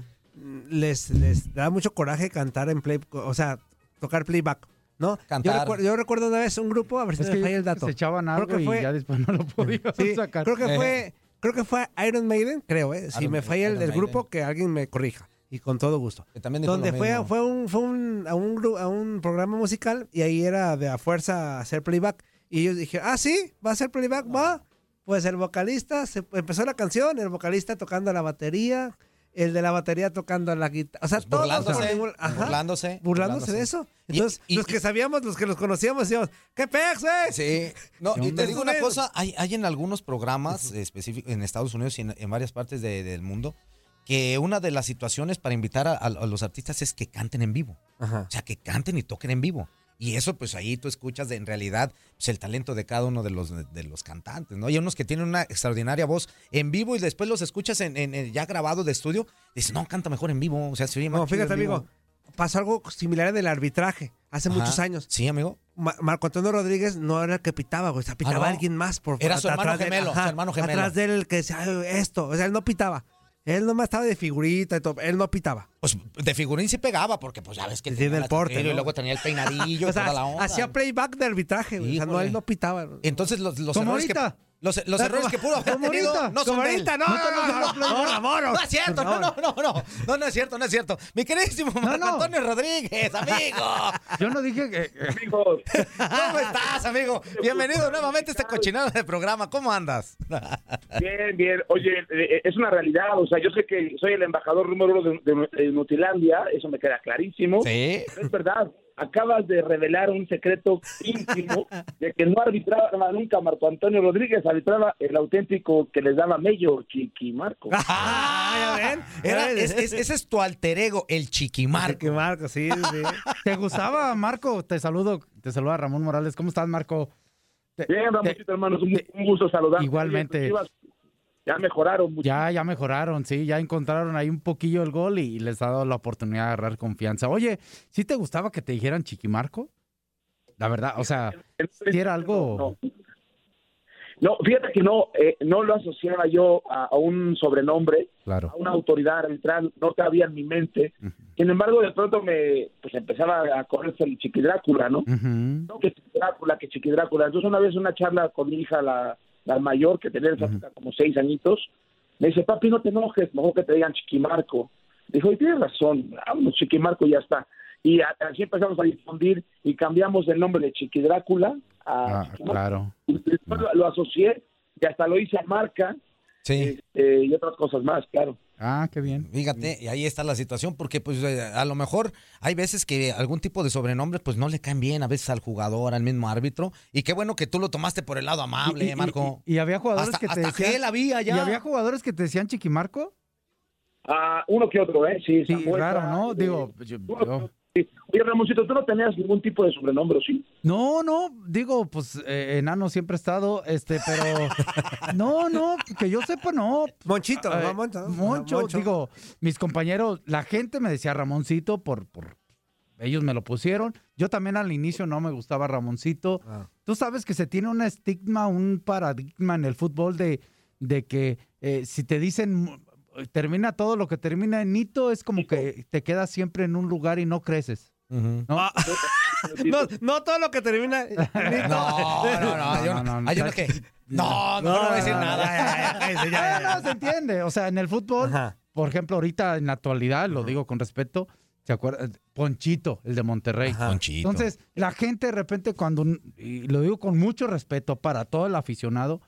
les, les da mucho coraje cantar en play, o sea, tocar playback, ¿no? Yo Cantar. recuerdo, yo recuerdo una vez un grupo, a ver si Es me que falla el dato. se echaban Creo algo que y fue- ya después no lo podían Sí, sacar. creo que Eh. fue, creo que fue Iron Maiden, creo, eh. Si Iron me falla el, Iron el grupo, que alguien me corrija. Y con todo gusto. Que también Donde fue, fue, un, fue un, a, un, a un programa musical y ahí era de a fuerza hacer playback. Y ellos dijeron, ah, sí, va a ser playback, va. Pues el vocalista, se, empezó la canción, el vocalista tocando la batería, el de la batería tocando la guitarra. O sea, Pues todos burlándose, por ningún- ajá, burlándose, burlándose de eso. Entonces, y- los que sabíamos, los que los conocíamos, decíamos, ¿qué pex, güey? Sí. No, ¿Qué y te digo una cosa, hay, hay en algunos programas específicos en Estados Unidos y en, en varias partes de- del mundo que una de las situaciones para invitar a, a los artistas es que canten en vivo. Ajá. O sea, que canten y toquen en vivo. Y eso, pues ahí tú escuchas de, en realidad pues, el talento de cada uno de los, de los cantantes, ¿no? Hay unos que tienen una extraordinaria voz en vivo y después los escuchas en, en- en ya grabado de estudio. Dices, no, canta mejor en vivo. O sea, se oye más No, fíjate, amigo, pasó algo similar en el arbitraje hace Ajá. muchos años. Sí, amigo. Ma- Marco Antonio Rodríguez no era el que pitaba, güey, o sea, pitaba Ah, no. alguien más por Era su hermano gemelo, su hermano gemelo. Atrás de él el que decía "Ay, esto, o sea, él no pitaba. Él nomás estaba de figurita y todo, él no pitaba. Pues de figurín sí pegaba, porque pues ya ves que Sí, tenía la porte, y luego tenía el peinadillo O sea, toda la onda. hacía playback de arbitraje, güey, o sea, no, él no pitaba. Entonces los, los Como errores que ahorita. Los, los errores que pudo haber tenido ahorita, no son como de él. ahorita, no, no, no, no, no, no, no es cierto, no, no, no, no, no, no es cierto, no es cierto. Mi queridísimo Marco no. Antonio Rodríguez, amigo. Yo no dije que... Amigos. ¿Cómo estás, amigo? Bienvenido nuevamente a este cochinado de programa, ¿cómo andas? Bien, bien, oye, es una realidad, o sea, yo sé que soy el embajador número uno de, de, de Nutilandia, eso me queda clarísimo. Sí. Es verdad, acabas de revelar un secreto íntimo de que no arbitraba nunca Marco Antonio Rodríguez, arbitraba el auténtico que les daba Mello, Chiqui Marco. Ah, ya ven. Era- es- es- ese es tu alter ego, el Chiquimarco. Chiquimarco, sí, sí. ¿Te gustaba, Marco? Te saludo, te saluda Ramón Morales. ¿Cómo estás, Marco? Bien, Ramoncito, hermanos, un, un gusto saludar. Igualmente. Ya mejoraron mucho. Ya, ya mejoraron, sí, ya encontraron ahí un poquillo el gol y les ha dado la oportunidad de agarrar confianza. Oye, ¿sí te gustaba que te dijeran Chiquimarco? La verdad, o sea, si era algo... No, fíjate que no, eh, no lo asociaba yo a, a un sobrenombre, Claro. a una autoridad arbitral, no cabía en mi mente. Sin embargo, de pronto me pues empezaba a correrse el Chiqui Drácula, ¿no? No, que Chiqui Drácula, que Chiqui Drácula. Entonces una vez una charla con mi hija, la, la mayor, que tenía en esa época como seis añitos, me dice, papi, no te enojes, mejor que te digan Chiquimarco. Dijo, y tienes razón, vámonos, Chiquimarco y ya está. Y a- así empezamos a difundir y cambiamos el nombre de Chiqui Drácula a Ah, Chiquimarco. claro. Y después lo, lo asocié y hasta lo hice a marca este, y otras cosas más, claro. Ah, qué bien. Fíjate, y ahí está la situación, porque pues eh, a lo mejor hay veces que algún tipo de sobrenombres pues no le caen bien a veces al jugador, al mismo árbitro, y qué bueno que tú lo tomaste por el lado amable, Y- y- Marco. Y, y había jugadores Hasta- que te hasta decían... gel había ya. ¿Y había jugadores que te decían Chiquimarco? Ah, uno que otro, ¿eh? Sí, Sí, Samuel, ah, ¿no? Digo, yo- yo- sí. Oye, Ramoncito, tú no tenías ningún tipo de sobrenombre, ¿o ¿sí? No, no, digo, pues eh, enano siempre he estado, este, pero no, no, que yo sepa, no. Monchito, Eh, ¿no? Moncho, Moncho, Moncho. digo, mis compañeros, la gente me decía Ramoncito por, por, ellos me lo pusieron. Yo también al inicio no me gustaba Ramoncito. Ah. Tú sabes que se tiene un estigma, un paradigma en el fútbol de, de que eh, si te dicen termina todo lo que termina en Nito, es como que te quedas siempre en un lugar y no creces. ¿no? No, no todo lo que termina. No, no, no, no- hay unos que- no, mejor no voy a decir nada. Ya, ya, ya, cállese, ya, ya, ya. No, no, se entiende. O sea, en el fútbol, por ejemplo, ahorita en la actualidad, lo digo con respeto, ¿se acuerdan? Ponchito, el de Monterrey. Ponchito. Entonces, la gente de repente cuando, y lo digo con mucho respeto para todo el aficionado,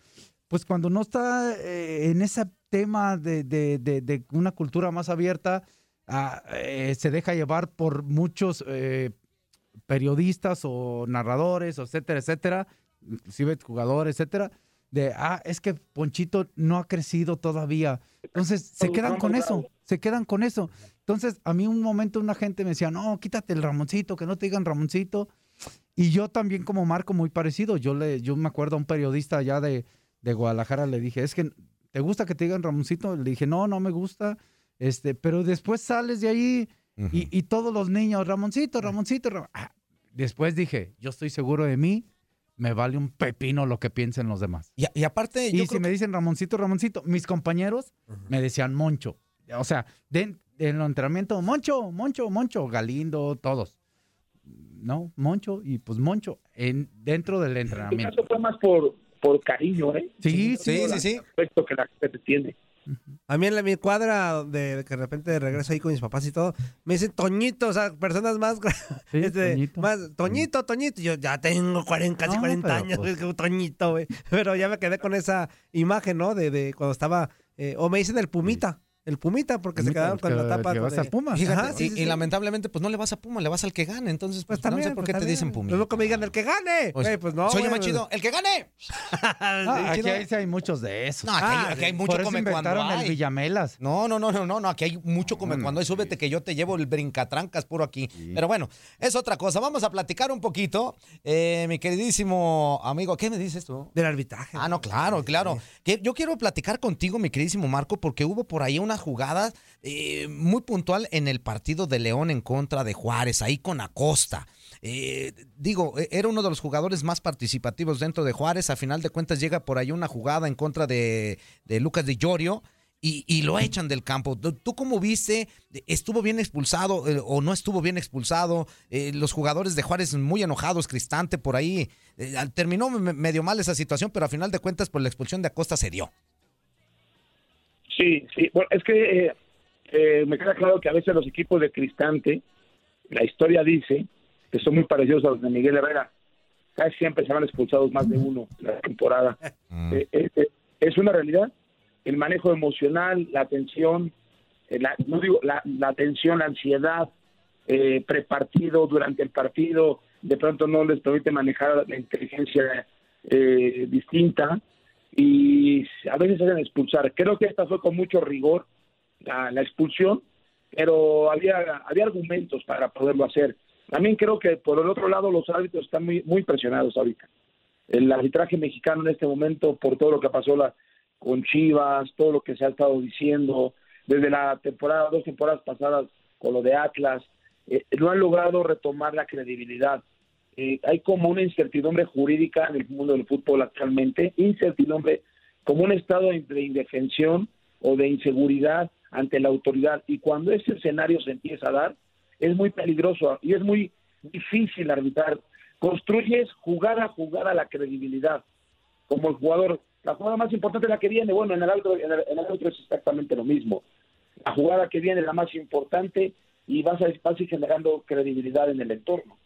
pues cuando no está eh, en ese tema de, de- de- de una cultura más abierta, ah, eh, se deja llevar por muchos eh, periodistas o narradores, etcétera, etcétera, inclusive jugadores, etcétera, de, ah, es que Ponchito no ha crecido todavía. Entonces, se quedan con eso, se quedan con eso. Entonces, a mí un momento una gente me decía, no, quítate el Ramoncito, que no te digan Ramoncito. Y yo también como Marco, muy parecido. Yo le, yo me acuerdo a un periodista allá de, de Guadalajara, le dije, es que, ¿te gusta que te digan Ramoncito? Le dije, no, no me gusta. Este, pero después sales de ahí y, y todos los niños, Ramoncito, Ramoncito, Ram-". Ah, Después dije, yo estoy seguro de mí, me vale un pepino lo que piensen los demás. Y, y aparte, Y yo si creo me dicen Ramoncito, Ramoncito, mis compañeros me decían Moncho. O sea, de, en el entrenamiento, Moncho, Moncho, Moncho, Galindo, todos. No, Moncho, y pues Moncho, en, dentro del entrenamiento. caso fue más por, por cariño, ¿eh? Sí, sí, sí, sí. Respecto que la gente te tiene. A mí en la, mi cuadra, de, de que de repente regreso ahí con mis papás y todo, me dicen Toñito, o sea, personas más, este, Toñito. más Toñito, Toñito. Yo ya tengo 40, casi No, 40 pero, años, pues. Toñito, güey. Pero ya me quedé con esa imagen, ¿no? De, de cuando estaba, eh, o me dicen el Pumita, el Pumita, porque se Pumita, quedaron con que- la tapa. que vas de- al Puma. Fíjate, Ajá, sí, y, sí, y sí. lamentablemente, pues no le vas a Puma, le vas al que gane. Entonces, pues, Pues también, no sé por pues, qué te también. dicen Puma. Luego que me digan el que gane. Pues, pues no. soy más chido, el que gane. Ah, aquí, hay, sí hay muchos de esos. No, aquí, hay, aquí hay mucho Por eso come cuando inventaron el. Villamelas. No, no, no, no, no, no, aquí hay mucho come cuando hay. Súbete que yo te llevo el brincatrancas puro aquí. Pero bueno, es otra cosa. Vamos a platicar un poquito. Eh, mi queridísimo amigo, ¿qué me dices tú? Del arbitraje. Ah, no, claro, claro. Que yo quiero platicar contigo, mi queridísimo Marco, porque hubo por ahí una jugada eh, muy puntual en el partido de León en contra de Juárez, ahí con Acosta. Eh, digo, eh, era uno de los jugadores más participativos dentro de Juárez. A final de cuentas llega por ahí una jugada en contra de, de Lucas Di Llorio. Y, lo echan del campo. ¿Tú cómo viste? ¿Estuvo bien expulsado eh, o no estuvo bien expulsado? Eh, los jugadores de Juárez muy enojados, Cristante por ahí. Terminó me- medio mal esa situación, pero a final de cuentas, pues la expulsión de Acosta se dio. Sí, sí. Bueno, es que eh, eh, me queda claro que a veces los equipos de Cristante, la historia dice que son muy parecidos a los de Miguel Herrera. Casi siempre se van expulsados más de uno en la temporada. Eh, eh, eh, es una realidad. El manejo emocional, la tensión, la, no digo la, la tensión, la ansiedad, eh, prepartido, durante el partido, de pronto no les permite manejar la inteligencia eh, distinta y a veces se hacen expulsar. Creo que esta fue con mucho rigor la, la expulsión, pero había, había argumentos para poderlo hacer. También creo que por el otro lado los árbitros están muy, muy presionados ahorita. El arbitraje mexicano en este momento, por todo lo que pasó la, con Chivas, todo lo que se ha estado diciendo, desde la temporada, dos temporadas pasadas con lo de Atlas, eh, no han logrado retomar la credibilidad. Eh, hay como una incertidumbre jurídica en el mundo del fútbol actualmente, incertidumbre como un estado de de indefensión o de inseguridad ante la autoridad. Y cuando ese escenario se empieza a dar, es muy peligroso y es muy difícil arbitrar. Construyes jugada a jugada la credibilidad. Como el jugador, la jugada más importante es la que viene. Bueno, en el otro, en el, en es exactamente lo mismo. La jugada que viene es la más importante y vas a, vas a ir generando credibilidad en el entorno.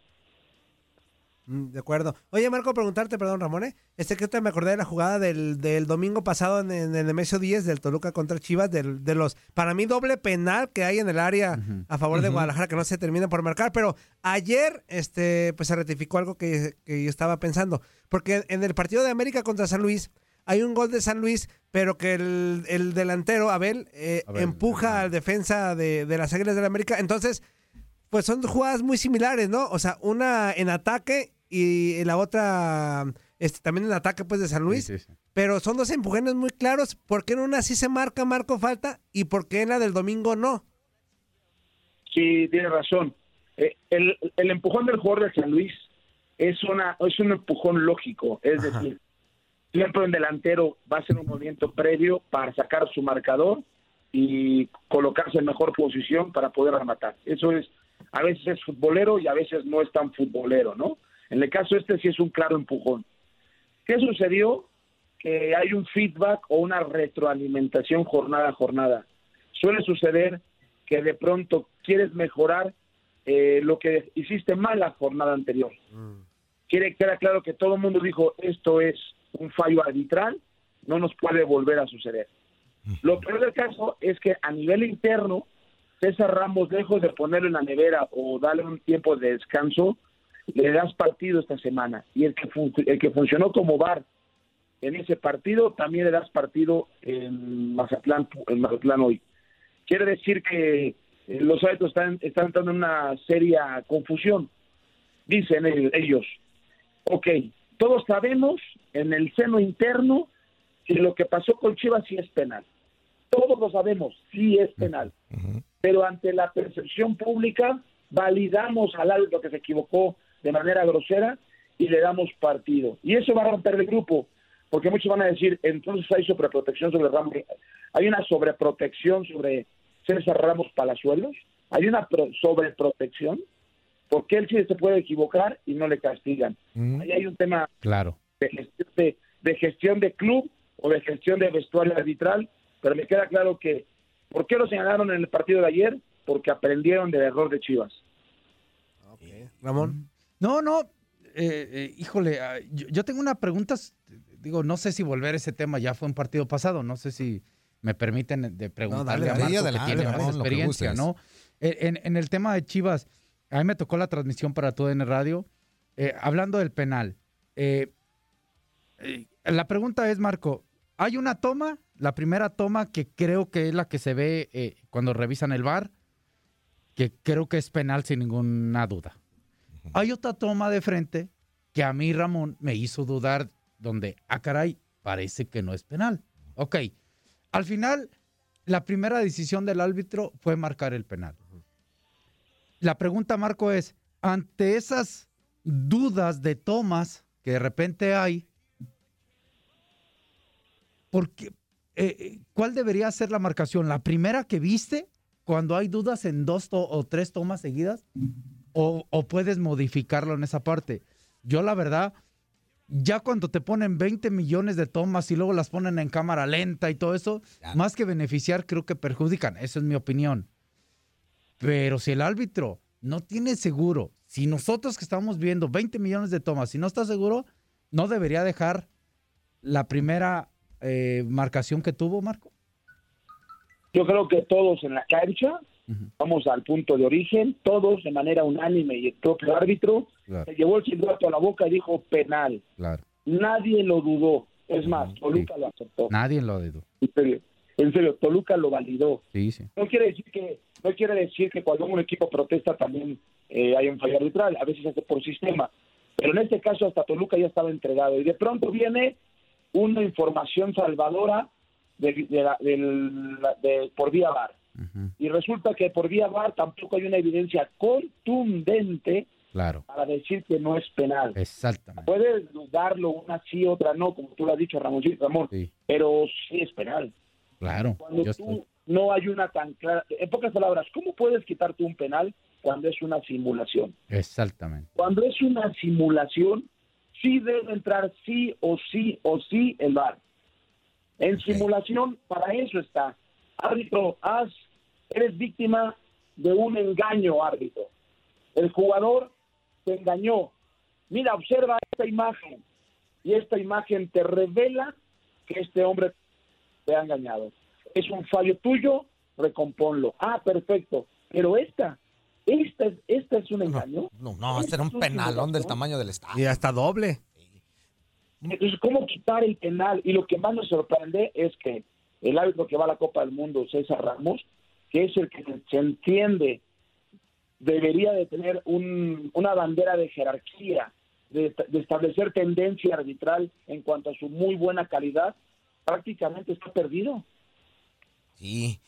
Mm, De acuerdo. Oye, Marco, preguntarte, perdón, Ramón, ¿eh? Este que ahorita me acordé de la jugada del, del domingo pasado en, en el Nemesio 10 del Toluca contra Chivas, del, de los, para mí, doble penal que hay en el área a favor de. Guadalajara, que no se termina por marcar, pero ayer, este, pues se ratificó algo que, que yo estaba pensando, porque en el partido de América contra San Luis, hay un gol de San Luis, pero que el, el delantero, Abel, eh, Abel, empuja al defensa de, de las Águilas del América, entonces pues son jugadas muy similares, ¿no? O sea, una en ataque y la otra este, también en ataque pues de San Luis. Pero son dos empujones muy claros. ¿Por qué en una sí se marca marco falta y por qué en la del domingo no? Sí, tiene razón. Eh, el, el empujón del jugador de San Luis es una es un empujón lógico, es decir, siempre el delantero va a hacer un movimiento previo para sacar su marcador y colocarse en mejor posición para poder rematar. Eso es, a veces es futbolero y a veces no es tan futbolero, ¿no? En el caso este sí es un claro empujón. ¿Qué sucedió? Que hay un feedback o una retroalimentación jornada a jornada. Suele suceder que de pronto quieres mejorar eh, lo que hiciste mal la jornada anterior. Quiere queda claro que todo el mundo dijo esto es un fallo arbitral, no nos puede volver a suceder. Lo peor del caso es que a nivel interno, César Ramos, lejos de ponerlo en la nevera o darle un tiempo de descanso, le das partido esta semana. Y el que, el que funcionó como VAR en ese partido, también le das partido en Mazatlán, en Mazatlán hoy. Quiere decir que eh, los árbitros están, están entrando en una seria confusión. Dicen ellos, ellos, ok, todos sabemos en el seno interno que lo que pasó con Chivas sí es penal. Todos lo sabemos, sí es penal. Pero ante la percepción pública, validamos al árbitro que se equivocó de manera grosera y le damos partido. Y eso va a romper el grupo, porque muchos van a decir, entonces hay sobreprotección sobre Ramos. Hay una sobreprotección sobre César Ramos Palazuelos. Hay una pro- sobreprotección, porque él sí se puede equivocar y no le castigan. Ahí hay un tema Claro. de gestión de, de gestión de club o de gestión de vestuario arbitral, pero me queda claro que ¿por qué lo señalaron en el partido de ayer? Porque aprendieron del error de Chivas. Ramón. No, no, eh, eh, híjole, ah, yo, yo tengo una pregunta, digo, no sé si volver a ese tema, ya fue un partido pasado, no sé si me permiten de preguntarle dale, a dale. Marco que tiene más que experiencia. ¿no? En, en el tema de Chivas, a mí me tocó la transmisión para todo en radio, eh, hablando del penal. eh, la pregunta es, Marco, ¿hay una toma, la primera toma que creo que es la que se ve eh, cuando revisan el bar, que creo que es penal sin ninguna duda? Hay otra toma de frente que a mí, Ramón, me hizo dudar donde, ah, caray, parece que no es penal. Ok, al final, la primera decisión del árbitro fue marcar el penal. La pregunta, Marco, es, ante esas dudas de tomas que de repente hay, ¿por qué- eh, eh, ¿cuál debería ser la marcación? ¿La primera que viste cuando hay dudas en dos o tres tomas seguidas? O, o puedes modificarlo en esa parte. Yo la verdad, ya cuando te ponen 20 millones de tomas y luego las ponen en cámara lenta y todo eso, más que beneficiar, creo que perjudican. Esa es mi opinión. Pero si el árbitro no tiene seguro, si nosotros que estamos viendo 20 millones de tomas, si no está seguro, no debería dejar la primera eh, marcación que tuvo, Marco. Yo creo que todos en la cancha Vamos al punto de origen, todos de manera unánime y el propio árbitro Claro. se llevó el silbato a la boca y dijo penal. Claro. Nadie lo dudó. Es más, Toluca lo aceptó. Nadie lo dudó. En serio, en serio, Toluca lo validó. Sí, sí. No quiere decir que no quiere decir que cuando un equipo protesta también eh, hay un fallo arbitral, a veces hace por sistema, pero en este caso hasta Toluca ya estaba entregado y de pronto viene una información salvadora de, de la- del- de- por vía Y resulta que por vía VAR tampoco hay una evidencia contundente Claro. para decir que no es penal. Exactamente. Puedes dudarlo una sí, otra no, como tú lo has dicho, Ramón, Ramón pero sí es penal. Claro. Cuando tú estoy- no hay una tan clara, en pocas palabras, ¿cómo puedes quitar tú un penal cuando es una simulación? Exactamente. Cuando es una simulación, sí debe entrar sí o sí o sí el VAR. En simulación, para eso está. Árbitro, haz, eres víctima de un engaño, árbitro. El jugador te engañó. Mira, observa esta imagen. Y esta imagen te revela que este hombre te ha engañado. Es un fallo tuyo, recomponlo. Ah, perfecto. Pero esta, esta, es- esta es un engaño. No, no, este era un penalón del tamaño del estadio. Y hasta doble. Entonces, ¿cómo quitar el penal? Y lo que más nos sorprende es que el árbitro que va a la Copa del Mundo, César Ramos, que es el que se- entiende, debería de tener un- una bandera de jerarquía, de, establecer tendencia arbitral en cuanto a su muy buena calidad, prácticamente está perdido. Sí.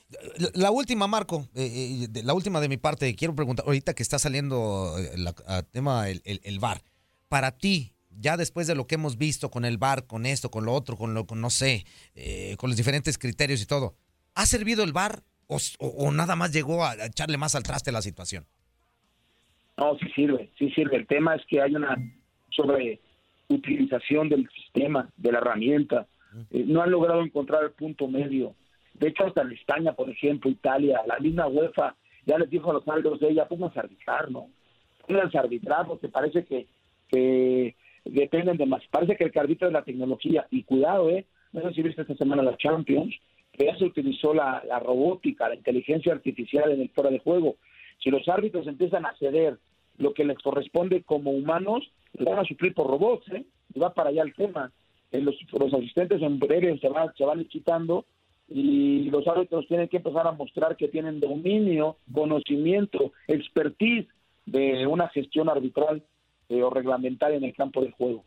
La- última, Marco, eh, eh, la última de mi parte, quiero preguntar, ahorita que está saliendo eh, la- tema el, el, el VAR, para ti, ya después de lo que hemos visto con el VAR, con esto, con lo otro, con lo, con, no sé, eh, con los diferentes criterios y todo, ¿ha servido el VAR o, nada más llegó a echarle más al traste la situación? No, sí sirve, sí sirve. El tema es que hay una sobreutilización del sistema, de la herramienta. Eh, no han logrado encontrar el punto medio. De hecho, hasta en España, por ejemplo, Italia, la misma UEFA ya les dijo a los árbitros de ella, pónganse a arbitrar, ¿no? Pónganse a arbitrar porque parece que, que dependen de más. Parece que el arbitra es la tecnología. Y cuidado, ¿eh? No sé si viste esta semana la Champions, que ya se utilizó la, robótica, la inteligencia artificial en el fuera de juego. Si los árbitros empiezan a ceder lo que les corresponde como humanos, lo van a suplir por robots, ¿eh? Y va para allá el tema. Eh, los, los asistentes en breve se van, se van quitando y los árbitros tienen que empezar a mostrar que tienen dominio, conocimiento, expertise de una gestión arbitral eh, o reglamentaria en el campo de juego.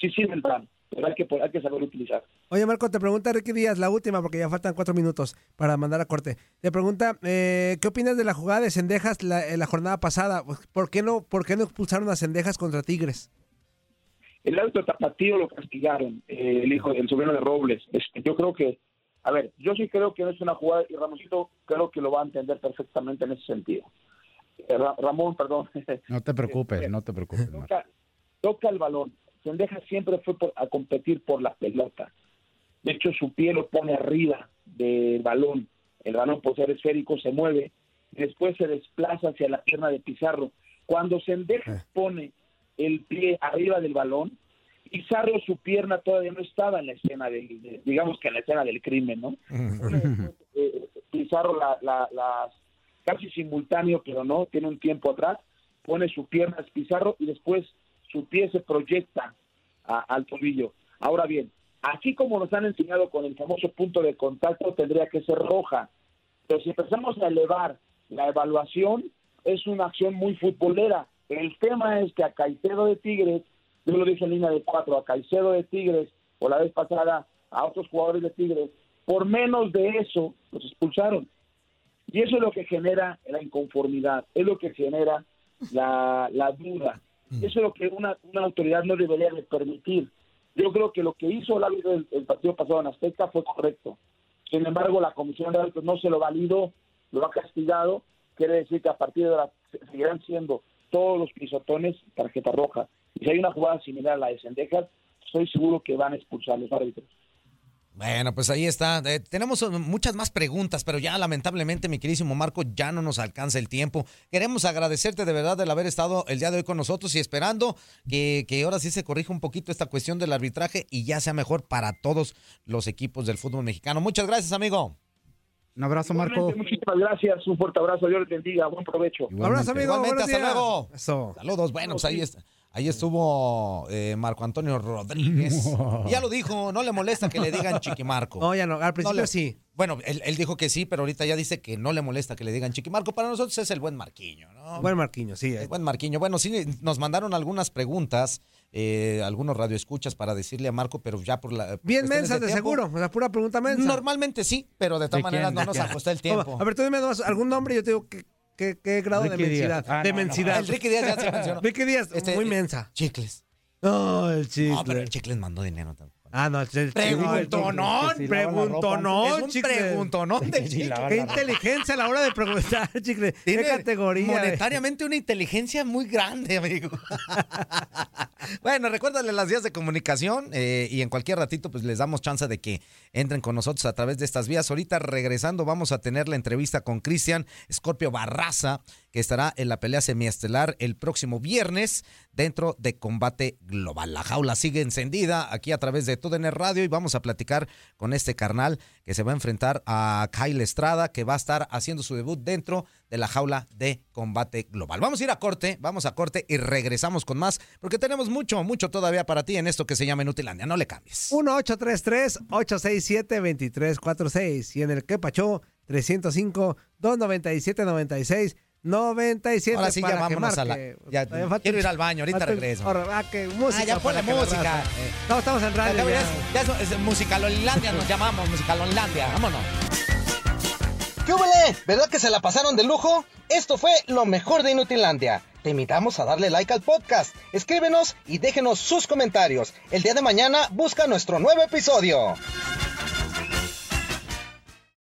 Sí sirve el plan, pero hay que, hay que saber utilizar. Oye, Marco, te pregunta Ricky Díaz, la última, porque ya faltan cuatro minutos para mandar a corte. Te pregunta, eh, ¿qué opinas de la jugada de Cendejas la, en la jornada pasada? ¿Por qué, no, ¿Por qué no expulsaron a Cendejas contra Tigres? El árbitro tapatío lo castigaron, eh, el hijo, el sobrino de Robles. Este, yo creo que, a ver, yo sí creo que no es una jugada, y Ramosito creo que lo va a entender perfectamente en ese sentido. Eh, Ra- Ramón, perdón, No te preocupes, no te preocupes. Marco. toca, toca el balón. Sendeja siempre fue por- a competir por la pelota. De hecho, su pie lo pone arriba del balón. El balón, por ser esférico, se mueve. Después se desplaza hacia la pierna de Pizarro. Cuando Sendeja pone el pie arriba del balón, Pizarro, su pierna todavía no estaba en la escena, del, de- digamos que en la escena del crimen, ¿no? eh, Pizarro la, la, la- casi simultáneo, pero no, tiene un tiempo atrás, pone su pierna es Pizarro y después su pie se proyecta a- al tobillo. Ahora bien, así como nos han enseñado con el famoso punto de contacto, tendría que ser roja. Pero si empezamos a elevar la evaluación, es una acción muy futbolera. El tema es que a Caicedo de Tigres, yo lo dije en línea de cuatro, a Caicedo de Tigres, o la vez pasada a otros jugadores de Tigres, por menos de eso los expulsaron. Y eso es lo que genera la inconformidad, es lo que genera la, la duda. Eso es lo que una, una autoridad no debería de permitir. Yo creo que lo que hizo el árbitro del el partido pasado en Azteca fue correcto. Sin embargo, la comisión de árbitros no se lo validó, lo ha castigado. Quiere decir que a partir de ahora se- seguirán siendo todos los pisotones tarjeta roja. Y si hay una jugada similar a la de Sendejas, estoy seguro que van a expulsar los árbitros. Bueno, pues ahí está. Eh, tenemos eh, muchas más preguntas, pero ya lamentablemente, mi queridísimo Marco, ya no nos alcanza el tiempo. Queremos agradecerte de verdad el haber estado el día de hoy con nosotros y esperando que, que ahora sí se corrija un poquito esta cuestión del arbitraje y ya sea mejor para todos los equipos del fútbol mexicano. Muchas gracias, amigo. Un abrazo, Marco. Muchísimas gracias, un fuerte abrazo, Dios les bendiga, buen provecho. Abrazo, amigo. Igualmente, hasta días. luego. Eso. Saludos. Bueno, pues ahí, está- ahí estuvo eh, Marco Antonio Rodríguez. Ya lo dijo, no le molesta que le digan Chiquimarco. No, ya no. Al principio le- sí. Bueno, él, él dijo que sí, pero ahorita ya dice que no le molesta que le digan Chiquimarco. Para nosotros es el buen Marquiño, ¿no? Buen Marquiño, sí. El buen Marquiño. Bueno, sí, nos mandaron algunas preguntas, eh, algunos radioescuchas para decirle a Marco, pero ya por la... por Bien mensas, de seguro. O sea, pura pregunta mensa. Normalmente sí, pero de todas ¿De maneras no ¿De nos ajustó el tiempo. A ver, tú dime algún nombre y yo te digo qué, qué, qué grado de Ricky mensidad. Ah, de no, no. mensidad. El Ricky Díaz ya se mencionó. Ricky Díaz, Este, muy eh, mensa. Chicles. No, el chicle. No, pero el Chicles mandó dinero también. Ah, no, el. Preguntonón, la Preguntonón, Es un chicle. preguntonón del Sí, chicle. Qué inteligencia a la hora de preguntar, chicle. ¿Qué Tiene categoría? Monetariamente una inteligencia muy grande, amigo. bueno, recuérdale las vías de comunicación eh, y en cualquier ratito pues les damos chance de que entren con nosotros a través de estas vías. Ahorita regresando vamos a tener la entrevista con Cristian Scorpio Barraza, que estará en la pelea semiestelar el próximo viernes dentro de Combate Global. La jaula sigue encendida aquí a través de TUDN Radio y vamos a platicar con este carnal que se va a enfrentar a Kyle Estrada, que va a estar haciendo su debut dentro de la jaula de Combate Global. Vamos a ir a corte, vamos a corte y regresamos con más, porque tenemos mucho, mucho todavía para ti en esto que se llama Inutilandia. No le cambies. 1-833-867-2346 y en el que pachó 305-297-96. 97 Ahora sí, ya para que vámonos a la- ya, falta- quiero ir al baño, ahorita falta- regreso. ahora, ah, que música Ah, ya la música. Eh. No, estamos en radio. Ya, ya. es, ya es- es Musicalolandia, nos llamamos, Musicalolandia. Vámonos. ¿Qué hubole? ¿Verdad que se la pasaron de lujo? Esto fue lo mejor de Inutilandia. Te invitamos a darle like al podcast, escríbenos y déjenos sus comentarios. El día de mañana busca nuestro nuevo episodio.